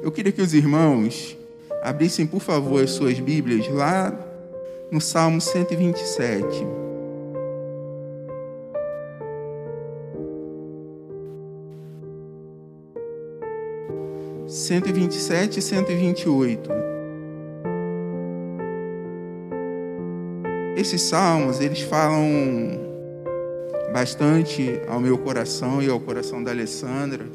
Eu queria que os irmãos abrissem, por favor, as suas Bíblias lá no Salmo 127. Cento e vinte e sete e cento e vinte e oito. Esses salmos, eles falam bastante ao meu coração e ao coração da Alessandra,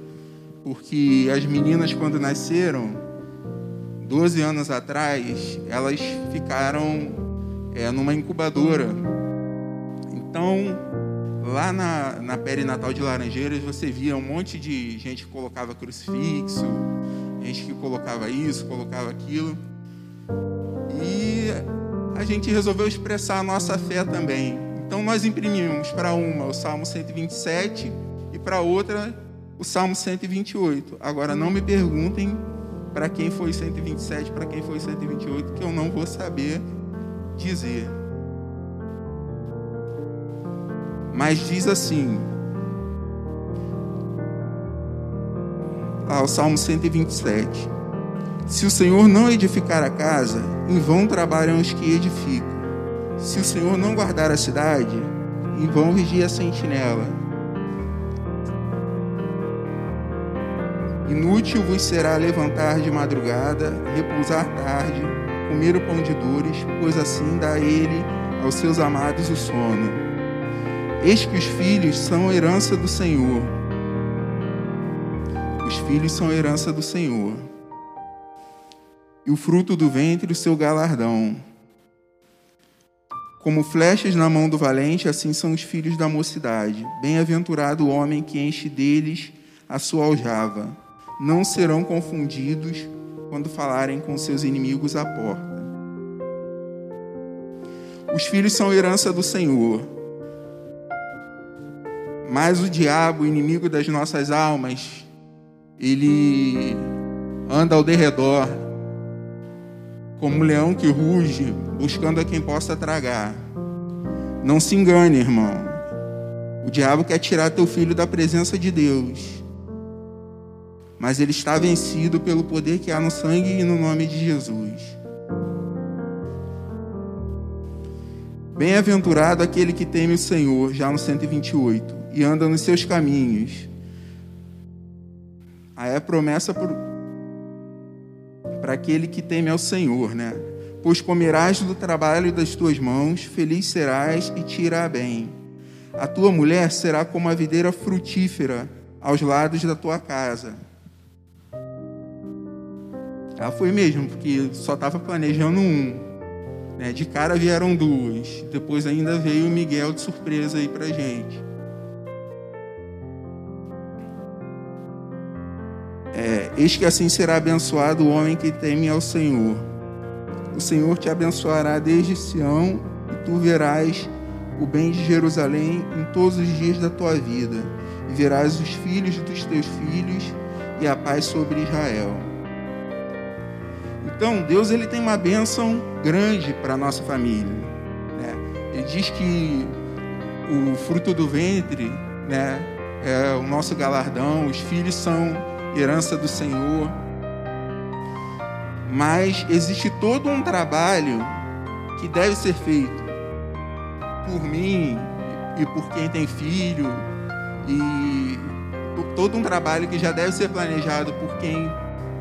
porque as meninas, quando nasceram, 12 anos atrás, elas ficaram é, numa incubadora. Então, lá na, na perinatal de Laranjeiras, você via um monte de gente que colocava crucifixo, gente que colocava isso, colocava aquilo. E a gente resolveu expressar a nossa fé também. Então nós imprimimos para uma o Salmo 127 e para outra o Salmo 128. Agora não me perguntem para quem foi 127, para quem foi 128, que eu não vou saber dizer. Mas diz assim, ao Salmo 127. Se o Senhor não edificar a casa, em vão trabalham os que edificam. Se o Senhor não guardar a cidade, em vão vigia a sentinela. Inútil vos será levantar de madrugada, repousar tarde, comer o pão de dores, pois assim dá ele aos seus amados o sono. Eis que os filhos são herança do Senhor. Os filhos são herança do Senhor. E o fruto do ventre, o seu galardão. Como flechas na mão do valente, assim são os filhos da mocidade. Bem-aventurado o homem que enche deles a sua aljava. Não serão confundidos quando falarem com seus inimigos à porta. Os filhos são herança do Senhor. Mas o diabo, inimigo das nossas almas, ele anda ao derredor como um leão que ruge, buscando a quem possa tragar. Não se engane, irmão. O diabo quer tirar teu filho da presença de Deus. Mas ele está vencido pelo poder que há no sangue e no nome de Jesus. Bem-aventurado aquele que teme o Senhor, já no 128, e anda nos seus caminhos. Aí é promessa para aquele que teme ao Senhor, né? Pois comerás do trabalho das tuas mãos, feliz serás e te irá bem. A tua mulher será como a videira frutífera aos lados da tua casa. Foi mesmo, porque só estava planejando um. Né? De cara vieram duas. Depois ainda veio o Miguel de surpresa aí pra gente. É, eis que assim será abençoado o homem que teme ao Senhor. O Senhor te abençoará desde Sião e tu verás o bem de Jerusalém em todos os dias da tua vida, e verás os filhos dos teus filhos e a paz sobre Israel. Então, Deus ele tem uma bênção grande para a nossa família. Né? Ele diz que o fruto do ventre né, é o nosso galardão, os filhos são herança do Senhor. Mas existe todo um trabalho que deve ser feito por mim e por quem tem filho, e todo um trabalho que já deve ser planejado por quem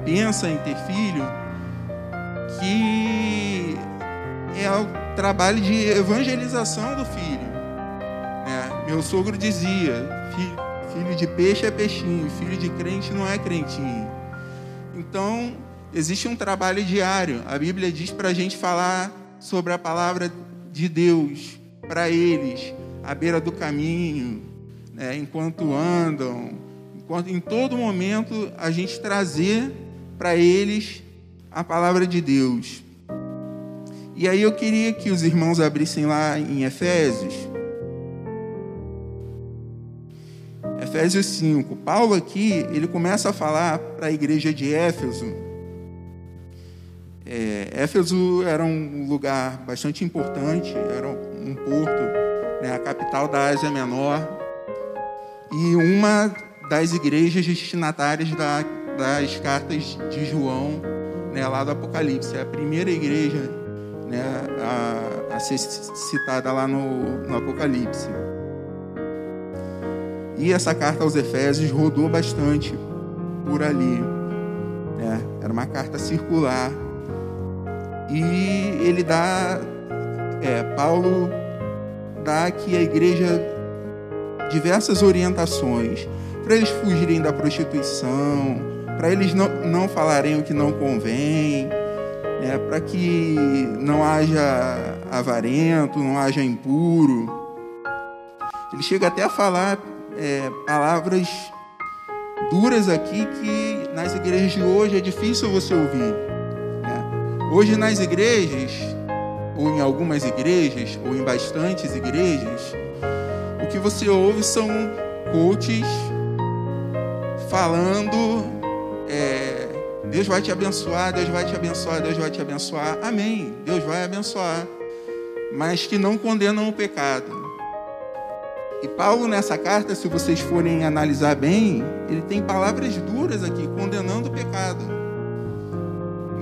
pensa em ter filho, que é o trabalho de evangelização do filho. É, meu sogro dizia: Filho de peixe é peixinho, filho de crente não é crentinho. Então, existe um trabalho diário. A Bíblia diz para a gente falar sobre a palavra de Deus para eles, à beira do caminho, né, enquanto andam, enquanto, em todo momento a gente trazer para eles a palavra de Deus. E aí eu queria que os irmãos abrissem lá em Efésios. Efésios 5. Paulo aqui, ele começa a falar para a igreja de Éfeso. É, Éfeso era um lugar bastante importante, era um porto, né, a capital da Ásia Menor, e uma das igrejas destinatárias da, das cartas de João, né, lá do Apocalipse. É a primeira igreja né, a, a ser citada lá no, no Apocalipse. E essa carta aos Efésios rodou bastante por ali. Né? Era uma carta circular. E ele dá, é, Paulo dá aqui à igreja diversas orientações para eles fugirem da prostituição, para eles não, não falarem o que não convém, né? para que não haja avarento, não haja impuro. Ele chega até a falar é, palavras duras aqui que nas igrejas de hoje é difícil você ouvir. Né? Hoje nas igrejas, ou em algumas igrejas, ou em bastantes igrejas, o que você ouve são coaches falando é, Deus vai te abençoar, Deus vai te abençoar, Deus vai te abençoar. Amém. Deus vai abençoar. Mas que não condenam o pecado. E Paulo, nessa carta, se vocês forem analisar bem, ele tem palavras duras aqui, condenando o pecado.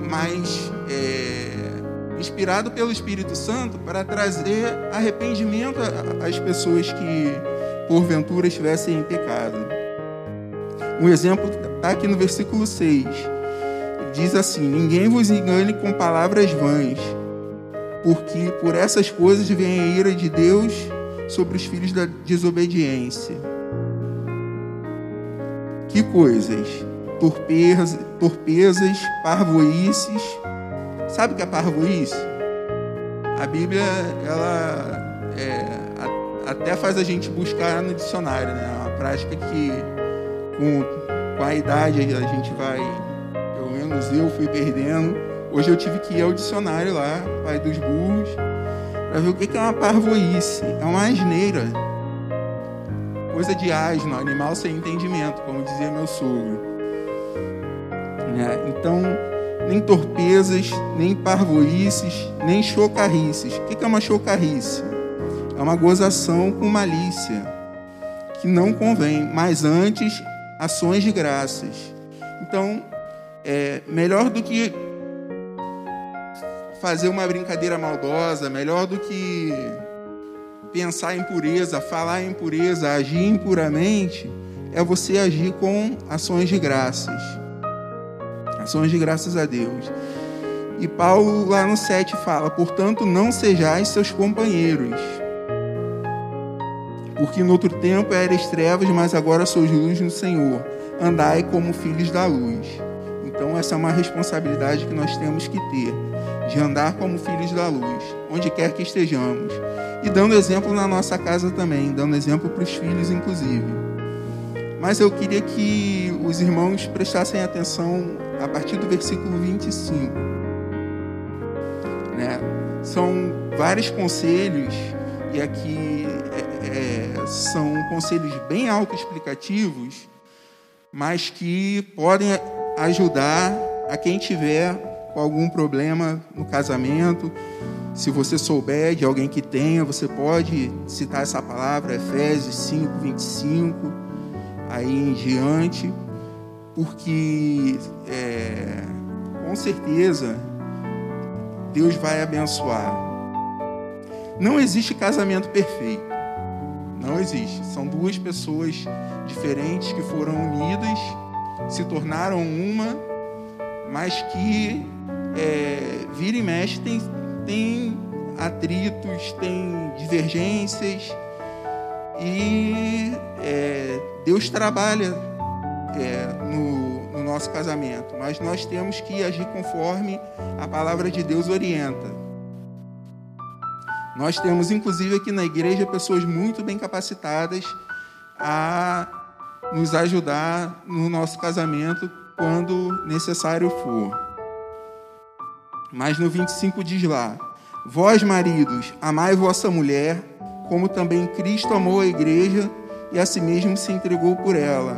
Mas é, inspirado pelo Espírito Santo para trazer arrependimento às pessoas que, porventura, estivessem em pecado. Um exemplo está aqui no versículo 6. Diz assim: Ninguém vos engane com palavras vãs, porque por essas coisas vem a ira de Deus sobre os filhos da desobediência. Que coisas? Torpezas, torpezas parvoices. Sabe o que é parvoice? A Bíblia, ela é, até faz a gente buscar no dicionário, né? É uma prática que com, com a idade a gente vai, pelo menos eu fui perdendo. Hoje eu tive que ir ao dicionário lá, pai dos burros, para ver o que é uma parvoíce. É uma asneira. Coisa de asno, animal sem entendimento, como dizia meu sogro. Né? Então, nem torpezas, nem parvoíces, nem chocarrices. O que é uma chocarrice? É uma gozação com malícia, que não convém, mas antes ações de graças. Então, é melhor do que fazer uma brincadeira maldosa, melhor do que pensar em pureza, falar em pureza, agir impuramente, é você agir com ações de graças. Ações de graças a Deus. E Paulo lá no 7 fala: "Portanto, não sejais seus companheiros, porque no outro tempo eras trevas, mas agora sois luz no Senhor. Andai como filhos da luz." Então essa é uma responsabilidade que nós temos que ter de andar como filhos da luz, onde quer que estejamos, e dando exemplo na nossa casa também, dando exemplo para os filhos, inclusive. Mas eu queria que os irmãos prestassem atenção a partir do versículo 25. Né? São vários conselhos, e aqui é, é, são conselhos bem autoexplicativos, mas que podem ajudar a quem tiver algum problema no casamento, se você souber de alguém que tenha, você pode citar essa palavra, Efésios 5, 25, aí em diante, porque é, com certeza Deus vai abençoar. Não existe casamento perfeito. Não existe. São duas pessoas diferentes que foram unidas, se tornaram uma, mas que é, vira e mexe tem, tem atritos, tem divergências e é, Deus trabalha é, no, no nosso casamento, mas nós temos que agir conforme a palavra de Deus orienta. Nós temos, inclusive, aqui na igreja, pessoas muito bem capacitadas a nos ajudar no nosso casamento quando necessário for. Mas no 25 diz lá: Vós, maridos, amai vossa mulher, como também Cristo amou a igreja e a si mesmo se entregou por ela.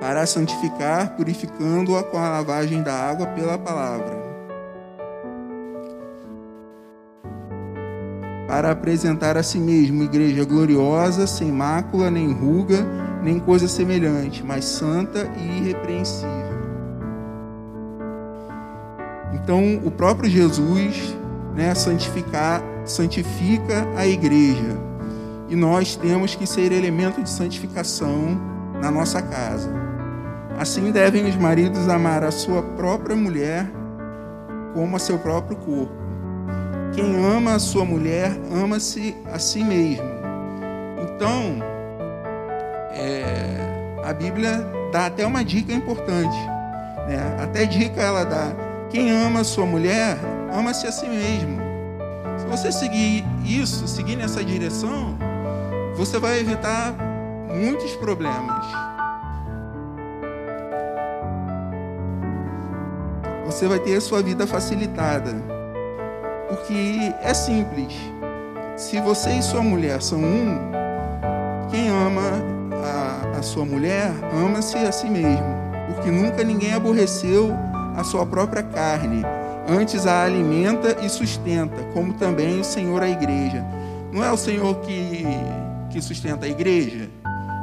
Para santificar, purificando-a com a lavagem da água pela palavra. Para apresentar a si mesmo igreja gloriosa, sem mácula nem ruga, nem coisa semelhante, mas santa e irrepreensível. Então, o próprio Jesus né, santificar, santifica a igreja. E nós temos que ser elemento de santificação na nossa casa. Assim devem os maridos amar a sua própria mulher como a seu próprio corpo. Quem ama a sua mulher, ama-se a si mesmo. Então, é, a Bíblia dá até uma dica importante. Né? Até dica ela dá. Quem ama a sua mulher, ama-se a si mesmo. Se você seguir isso, seguir nessa direção, você vai evitar muitos problemas. Você vai ter a sua vida facilitada. Porque é simples. Se você e sua mulher são um, quem ama a, a sua mulher, ama-se a si mesmo. Porque nunca ninguém aborreceu a sua própria carne, antes a alimenta e sustenta, como também o Senhor a igreja. Não é o Senhor que, que sustenta a igreja?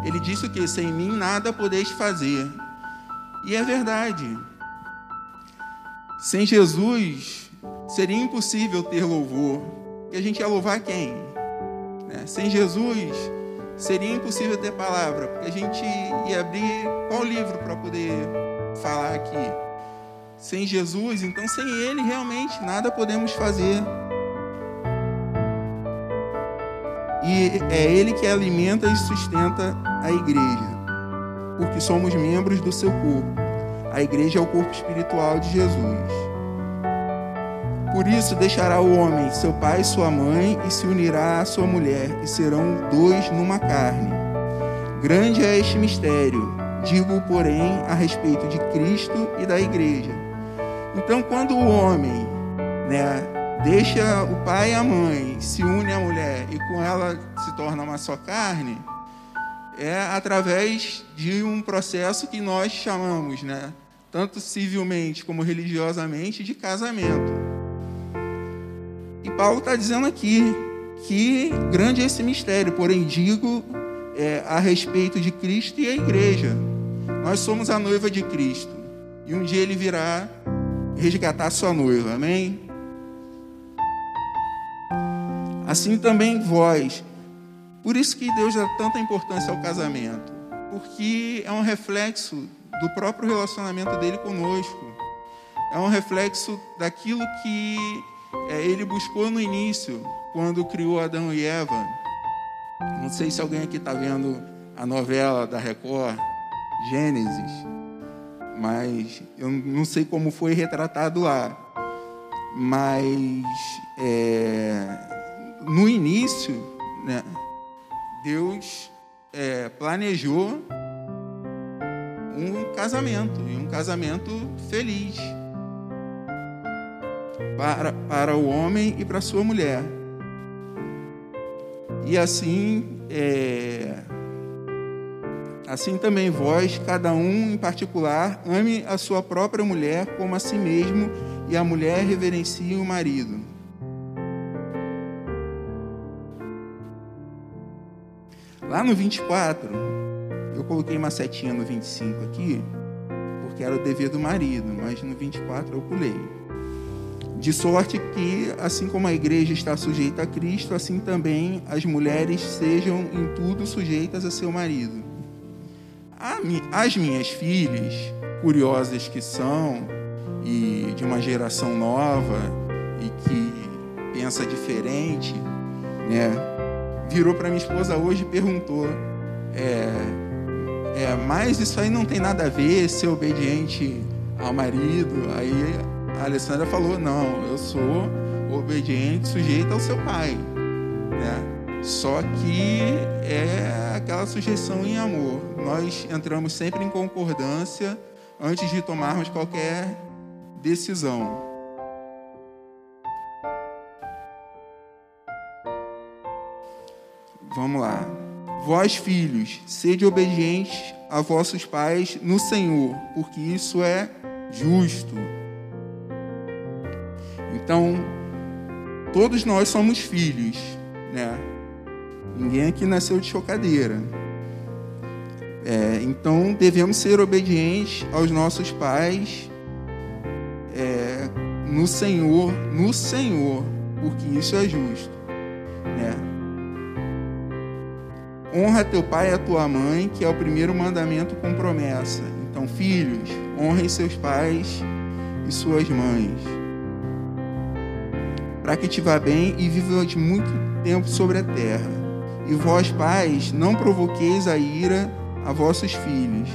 Ele disse que? Sem mim nada podeis fazer. E é verdade. Sem Jesus seria impossível ter louvor. E a gente ia louvar quem? Né? Sem Jesus seria impossível ter palavra, porque a gente ia abrir qual livro para poder falar aqui? Sem Jesus, então sem Ele realmente nada podemos fazer. E é Ele que alimenta e sustenta a igreja, porque somos membros do seu corpo. A igreja é o corpo espiritual de Jesus. Por isso deixará o homem seu pai e sua mãe e se unirá à sua mulher, e serão dois numa carne. Grande é este mistério, digo, porém, a respeito de Cristo e da igreja. Então, quando o homem né, deixa o pai e a mãe, se une à mulher e com ela se torna uma só carne, é através de um processo que nós chamamos, né, tanto civilmente como religiosamente, de casamento. E Paulo está dizendo aqui que grande é esse mistério, porém digo é, a respeito de Cristo e a igreja. Nós somos a noiva de Cristo. E um dia ele virá resgatar sua noiva, amém? Assim também vós. Por isso que Deus dá tanta importância ao casamento, porque é um reflexo do próprio relacionamento dele conosco. É um reflexo daquilo que é, ele buscou no início, quando criou Adão e Eva. Não sei se alguém aqui está vendo a novela da Record, Gênesis mas eu não sei como foi retratado lá. Mas é, no início, né, Deus é, planejou um casamento, e um casamento feliz para, para o homem e para sua mulher. E assim, é, Assim também vós, cada um em particular, ame a sua própria mulher como a si mesmo, e a mulher reverencie o marido. Lá no 24, eu coloquei uma setinha no 25 aqui, porque era o dever do marido, mas no 24 eu pulei. De sorte que, assim como a igreja está sujeita a Cristo, assim também as mulheres sejam em tudo sujeitas a seu marido as minhas filhas, curiosas que são, e de uma geração nova, e que pensa diferente, né? Virou para minha esposa hoje e perguntou: é, é, mas isso aí não tem nada a ver, ser obediente ao marido. Aí a Alessandra falou: não, eu sou obediente, sujeito ao seu pai, né? Só que é aquela sujeição em amor. Nós entramos sempre em concordância antes de tomarmos qualquer decisão. Vamos lá. Vós, filhos, sede obedientes a vossos pais no Senhor, porque isso é justo. Então, todos nós somos filhos, né? Ninguém aqui nasceu de chocadeira. É, então devemos ser obedientes aos nossos pais é, no Senhor, no Senhor, porque isso é justo, né? Honra teu pai e a tua mãe, que é o primeiro mandamento com promessa. Então, filhos, honrem seus pais e suas mães, para que te vá bem e vivas muito tempo sobre a terra. E vós, pais, não provoqueis a ira a vossos filhos,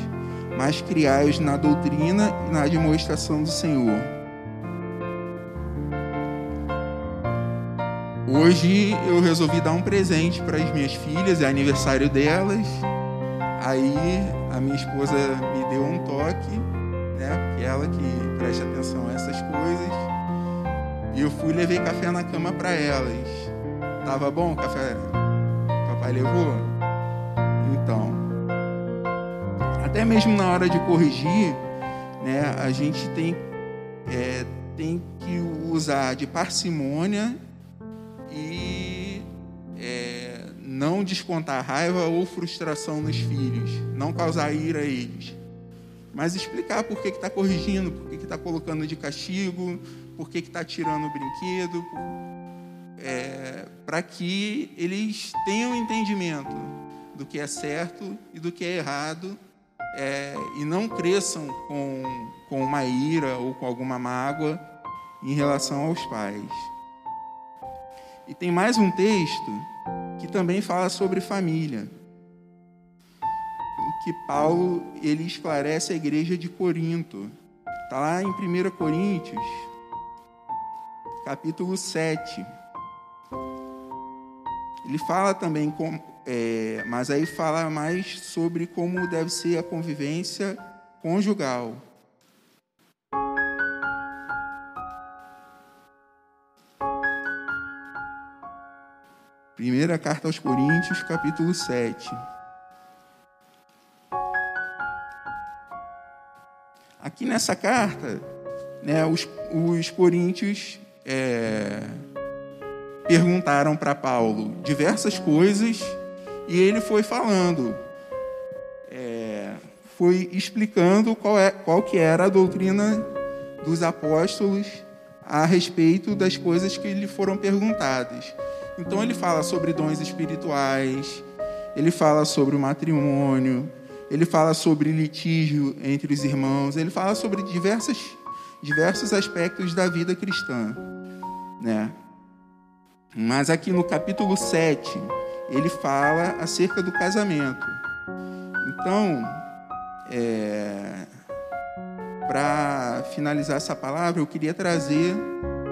mas criai-os na doutrina e na demonstração do Senhor. Hoje eu resolvi dar um presente para as minhas filhas, é aniversário delas. Aí a minha esposa me deu um toque, né? Que ela que presta atenção a essas coisas. E eu fui levei café na cama para elas. Tava bom o café? Papai levou? Então, até mesmo na hora de corrigir, né, a gente tem, é, tem que usar de parcimônia e é, não descontar raiva ou frustração nos filhos, não causar ira a eles. Mas explicar por que está corrigindo, por que está colocando de castigo, por que está tirando o brinquedo, é, para que eles tenham entendimento do que é certo e do que é errado é, e não cresçam com, com uma ira ou com alguma mágoa em relação aos pais. E tem mais um texto que também fala sobre família, em que Paulo ele esclarece a igreja de Corinto. Está lá em 1 Coríntios, capítulo 7. Ele fala também, com, é, mas aí fala mais sobre como deve ser a convivência conjugal. Primeira carta aos Coríntios, capítulo 7. Aqui nessa carta, né, os, os coríntios é, perguntaram para Paulo diversas coisas e ele foi falando, é, foi explicando qual, é, qual que era a doutrina dos apóstolos a respeito das coisas que lhe foram perguntadas. Então ele fala sobre dons espirituais, ele fala sobre o matrimônio, ele fala sobre litígio entre os irmãos, ele fala sobre diversas, diversos aspectos da vida cristã. Né? Mas aqui no capítulo 7, ele fala acerca do casamento. Então, é, para finalizar essa palavra, eu queria trazer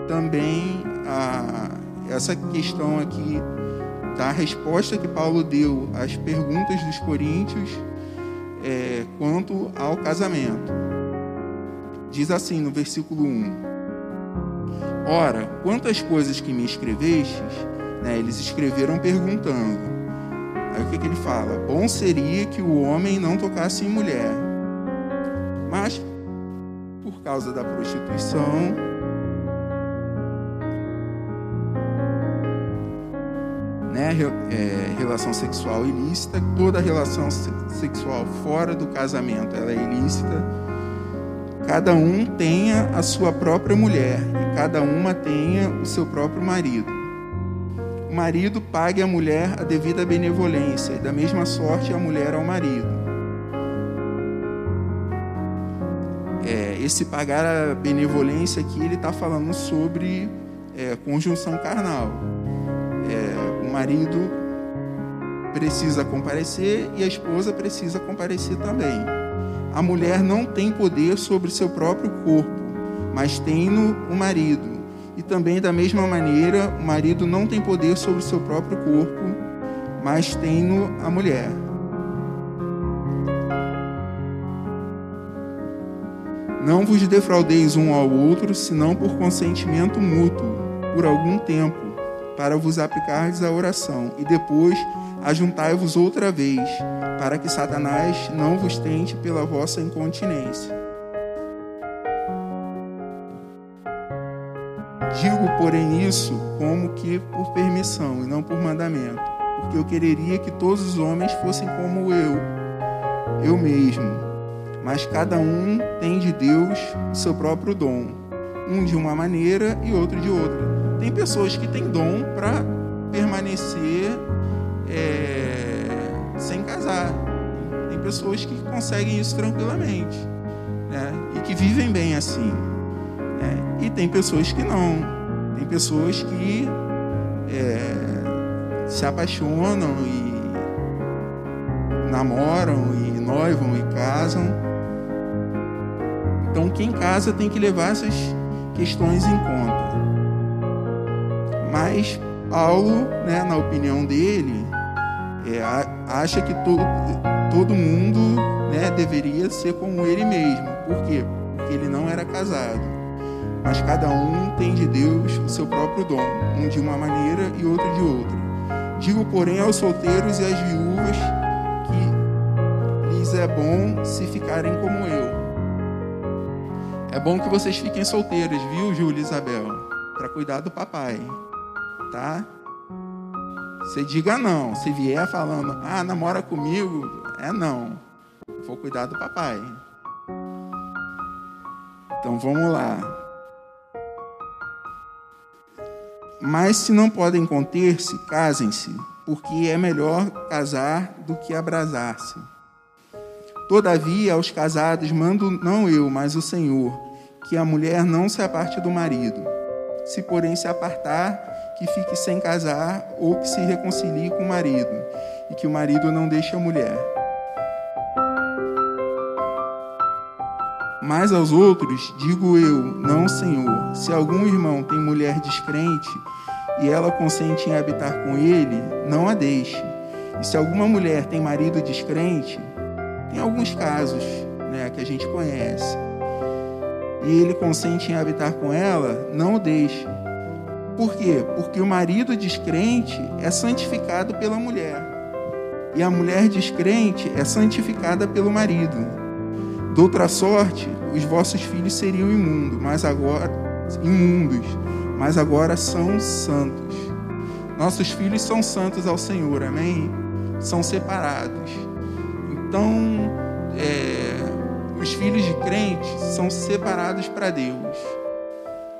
também a essa questão aqui da resposta que Paulo deu às perguntas dos coríntios é, quanto ao casamento. Diz assim no versículo 1: Ora, quantas coisas que me escrevestes, né, eles escreveram perguntando. Aí o que, que ele fala? Bom seria que o homem não tocasse em mulher, mas por causa da prostituição, né, é, relação sexual ilícita, toda relação sexual fora do casamento ela é ilícita. Cada um tenha a sua própria mulher e cada uma tenha o seu próprio marido. O marido pague à mulher a devida benevolência e da mesma sorte a mulher ao marido. É, esse pagar a benevolência aqui ele está falando sobre é, conjunção carnal. É, marido precisa comparecer e a esposa precisa comparecer também. A mulher não tem poder sobre seu próprio corpo, mas tem-no o marido. E também, da mesma maneira, o marido não tem poder sobre seu próprio corpo, mas tem-no a mulher. Não vos defraudeis um ao outro, senão por consentimento mútuo, por algum tempo para vos aplicardes a oração, e depois ajuntai-vos outra vez, para que Satanás não vos tente pela vossa incontinência. Digo, porém, isso como que por permissão e não por mandamento, porque eu quereria que todos os homens fossem como eu, eu mesmo, mas cada um tem de Deus seu próprio dom, um de uma maneira e outro de outra. Tem pessoas que têm dom para permanecer pessoas que conseguem isso tranquilamente né? e que vivem bem assim. Né? E tem pessoas que não. Tem pessoas que é, se apaixonam e namoram e noivam e casam. Então quem casa tem que levar essas questões em conta. Mas Paulo, né, na opinião dele, é, acha que todo, todo mundo né, deveria ser como ele mesmo. Por quê? Porque ele não era casado. Mas cada um tem de Deus o seu próprio dom, um de uma maneira e outro de outra. Digo, porém, aos solteiros e às viúvas que lhes é bom se ficarem como eu. É bom que vocês fiquem solteiras, viu, Júlia e Isabel? Para cuidar do papai, tá? Você diga não. Se vier falando, ah, namora comigo, é não. Vou cuidar do papai. Então vamos lá. Mas se não podem conter-se, casem-se, porque é melhor casar do que abrasar-se. Todavia, aos casados mando não eu, mas o Senhor, que a mulher não se aparte do marido. Se, porém, se apartar, que fique sem casar ou que se reconcilie com o marido, e que o marido não deixe a mulher. Mas aos outros digo eu, não, Senhor, se algum irmão tem mulher descrente e ela consente em habitar com ele, não a deixe. E se alguma mulher tem marido descrente, tem alguns casos né, que a gente conhece, e ele consente em habitar com ela, não o deixe. Por quê? Porque o marido descrente é santificado pela mulher. E a mulher descrente é santificada pelo marido. De outra sorte, os vossos filhos seriam imundos, mas agora imundos, mas agora são santos. Nossos filhos são santos ao Senhor, amém? São separados. Então, é, os filhos de crentes são separados para Deus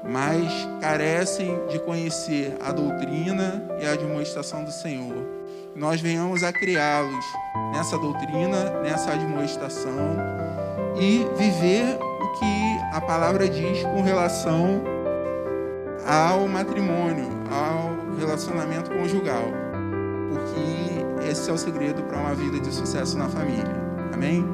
mas carecem de conhecer a doutrina e a admoestação do Senhor. Nós venhamos a criá-los nessa doutrina, nessa admoestação e viver o que a palavra diz com relação ao matrimônio, ao relacionamento conjugal, porque esse é o segredo para uma vida de sucesso na família. Amém?